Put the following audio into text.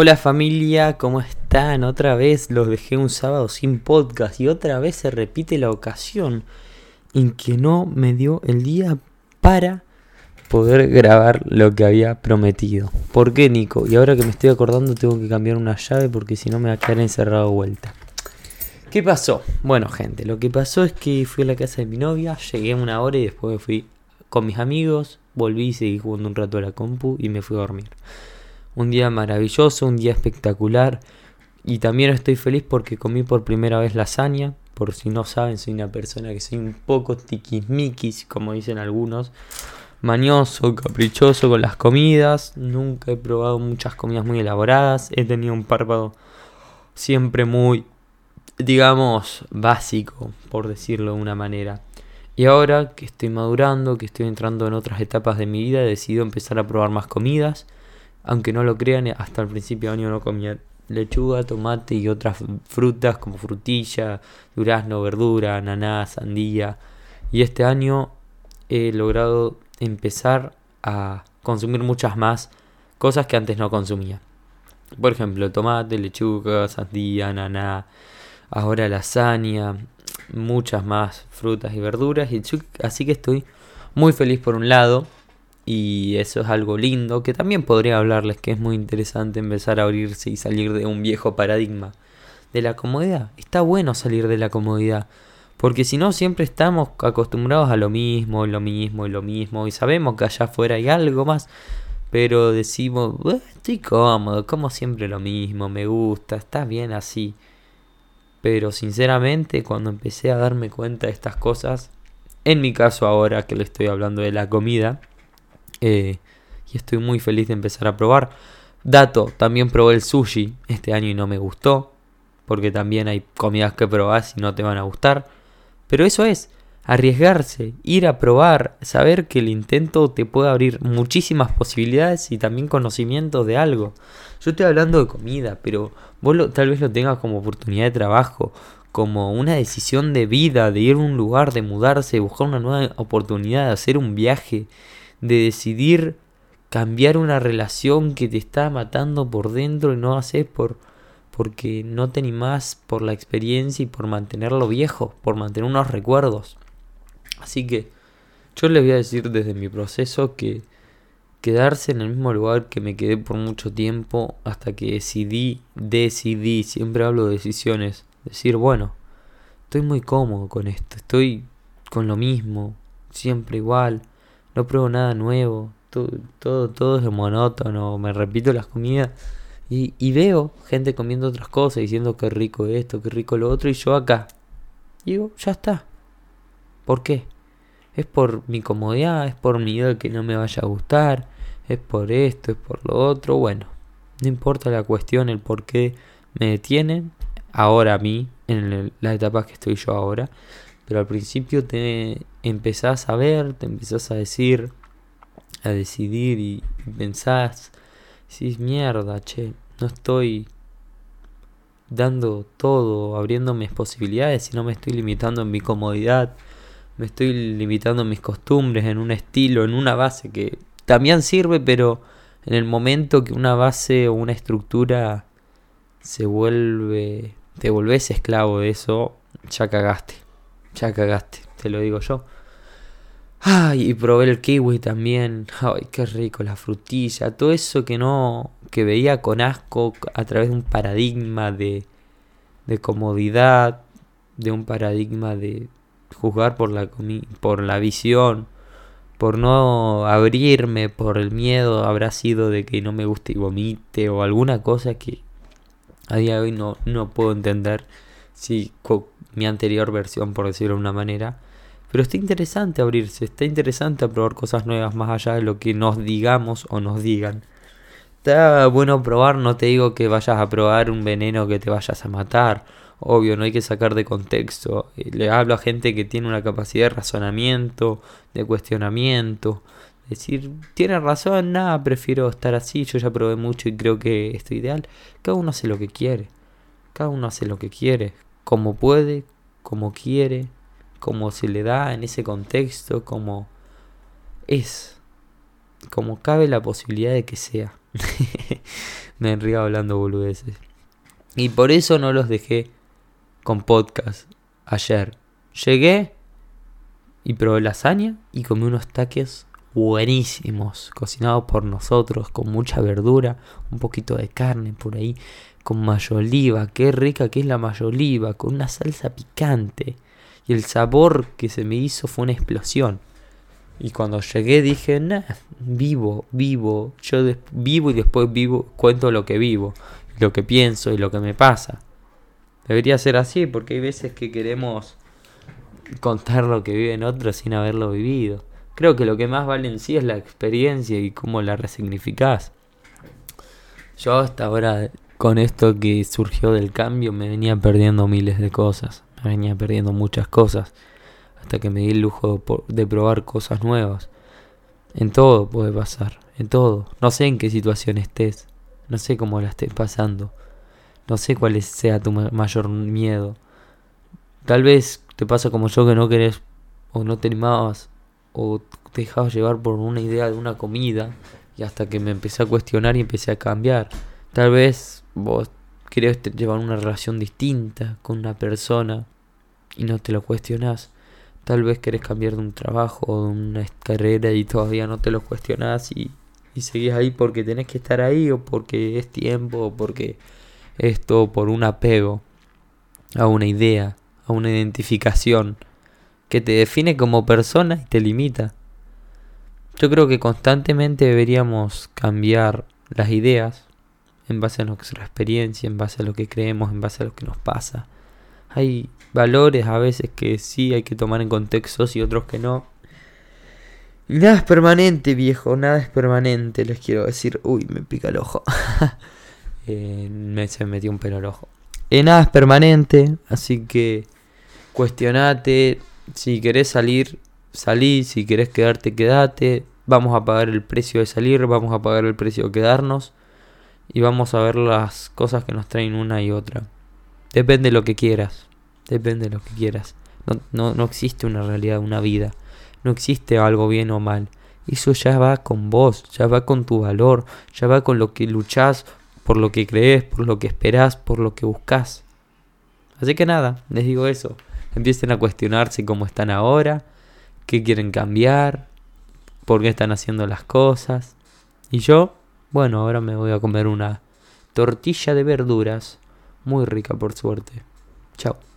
Hola familia, ¿cómo están? Otra vez los dejé un sábado sin podcast y otra vez se repite la ocasión en que no me dio el día para poder grabar lo que había prometido. ¿Por qué, Nico? Y ahora que me estoy acordando tengo que cambiar una llave porque si no me va a quedar encerrado vuelta. ¿Qué pasó? Bueno, gente, lo que pasó es que fui a la casa de mi novia, llegué una hora y después fui con mis amigos, volví y seguí jugando un rato a la compu y me fui a dormir un día maravilloso, un día espectacular. Y también estoy feliz porque comí por primera vez lasaña. Por si no saben, soy una persona que soy un poco tiquismiquis, como dicen algunos. Mañoso, caprichoso con las comidas. Nunca he probado muchas comidas muy elaboradas. He tenido un párpado siempre muy, digamos, básico, por decirlo de una manera. Y ahora que estoy madurando, que estoy entrando en otras etapas de mi vida, he decidido empezar a probar más comidas aunque no lo crean, hasta el principio de año no comía lechuga, tomate y otras frutas como frutilla, durazno, verdura, ananá, sandía. Y este año he logrado empezar a consumir muchas más cosas que antes no consumía. Por ejemplo, tomate, lechuga, sandía, ananá, ahora lasaña, muchas más frutas y verduras. Y así que estoy muy feliz por un lado y eso es algo lindo que también podría hablarles que es muy interesante empezar a abrirse y salir de un viejo paradigma de la comodidad. Está bueno salir de la comodidad. Porque si no, siempre estamos acostumbrados a lo mismo, lo mismo y lo mismo. Y sabemos que allá afuera hay algo más. Pero decimos, estoy cómodo, como siempre lo mismo, me gusta, está bien así. Pero sinceramente, cuando empecé a darme cuenta de estas cosas, en mi caso ahora que le estoy hablando de la comida, eh, y estoy muy feliz de empezar a probar. Dato, también probé el sushi este año y no me gustó. Porque también hay comidas que probás y no te van a gustar. Pero eso es, arriesgarse, ir a probar, saber que el intento te puede abrir muchísimas posibilidades y también conocimientos de algo. Yo estoy hablando de comida, pero vos tal vez lo tengas como oportunidad de trabajo, como una decisión de vida, de ir a un lugar, de mudarse, buscar una nueva oportunidad, de hacer un viaje de decidir cambiar una relación que te está matando por dentro y no haces por porque no te animás por la experiencia y por mantenerlo viejo, por mantener unos recuerdos. Así que yo les voy a decir desde mi proceso que quedarse en el mismo lugar que me quedé por mucho tiempo hasta que decidí, decidí, siempre hablo de decisiones, decir, bueno, estoy muy cómodo con esto, estoy con lo mismo, siempre igual, no pruebo nada nuevo, todo, todo, todo es monótono, me repito las comidas y, veo gente comiendo otras cosas, diciendo que rico esto, que rico lo otro, y yo acá. digo, ya está. ¿Por qué? Es por mi comodidad, es por mi idea que no me vaya a gustar, es por esto, es por lo otro. Bueno, no importa la cuestión, el por qué me detienen ahora a mí, en la etapa que estoy yo ahora. Pero al principio te empezás a ver, te empezás a decir, a decidir y, pensás, decís, mierda, che, no estoy dando todo, abriendo mis posibilidades, sino me estoy limitando en mi comodidad, me estoy limitando en mis costumbres, en un estilo, en una base que también sirve, pero en el momento que una base o una estructura se vuelve, te volvés esclavo de eso, ya cagaste ya cagaste, te lo digo yo. Ay, y probé el kiwi también. Ay, qué rico, la frutilla. Todo eso que no. que veía con asco a través de un paradigma de. de comodidad. De un paradigma de juzgar por la, por la visión. Por no abrirme, por el miedo habrá sido de que no me guste y vomite. O alguna cosa que a día de hoy no, no puedo entender. Si mi anterior versión, por decirlo de una manera. Pero está interesante abrirse, está interesante probar cosas nuevas más allá de lo que nos digamos o nos digan. Está bueno probar, no te digo que vayas a probar un veneno que te vayas a matar. Obvio, no hay que sacar de contexto. Eh, le hablo a gente que tiene una capacidad de razonamiento, de cuestionamiento. Decir, tiene razón, nada, prefiero estar así, yo ya probé mucho y creo que esto ideal. Cada uno hace lo que quiere. Cada uno hace lo que quiere como puede, como quiere, como se le da en ese contexto, como es, como cabe la posibilidad de que sea. me enrío hablando boludeces. Y por eso no los dejé con podcast ayer. Llegué y probé lasaña y comí unos taques buenísimos, cocinados por nosotros, con mucha verdura, un poquito de carne por ahí, con mayoliva, qué rica que es la mayoliva, con una salsa picante. Y el sabor que se me hizo fue una explosión. Y cuando llegué dije, nah, vivo, vivo, yo vivo y después vivo, cuento lo que vivo, lo que pienso y lo que me pasa. Debería ser así porque hay veces que queremos contar lo que viven otros sin haberlo vivido. Creo que lo que más vale en sí es la experiencia y cómo la resignificás. Yo hasta ahora, con esto que surgió del cambio, me venía perdiendo miles de cosas. Me venía perdiendo muchas cosas. Hasta que me di el lujo de probar cosas nuevas. En todo puede pasar. En todo. No sé en qué situación estés. No sé cómo la estés pasando. No sé cuál sea tu mayor miedo. Tal vez te pasa como yo que no querés o no te animabas o te dejabas llevar por una idea de una comida y hasta que me empecé a cuestionar y empecé a cambiar. Tal vez vos querés llevar una relación distinta con una persona y no te lo cuestionás. Tal vez querés cambiar de un trabajo o de una carrera y todavía no te lo cuestionás y, y seguís ahí porque tenés que estar ahí o porque es tiempo o porque esto por un apego a una idea, a una identificación que te define como persona y te limita. Yo creo que constantemente deberíamos cambiar las ideas en base a nuestra experiencia, en base a lo que creemos, en base a lo que nos pasa. Hay valores a veces que sí hay que tomar en contextos y otros que no. Nada es permanente, viejo, nada es permanente, les quiero decir. Uy, me pica el ojo. Eh, me, se me metió un pelo al ojo. Eh, nada es permanente, así que cuestionate, si querés salir, salí. Si querés quedarte, quedate. Vamos a pagar el precio de salir, vamos a pagar el precio de quedarnos. Y vamos a ver las cosas que nos traen una y otra. Depende de lo que quieras. Depende de lo que quieras. No, no, no existe una realidad, una vida. No existe algo bien o mal. Eso ya va con vos, ya va con tu valor, ya va con lo que luchás, por lo que crees, por lo que esperás, por lo que buscas. Así que nada, les digo eso empiecen a cuestionarse cómo están ahora, qué quieren cambiar, por qué están haciendo las cosas. Y yo, bueno, ahora me voy a comer una tortilla de verduras, muy rica por suerte. Chao.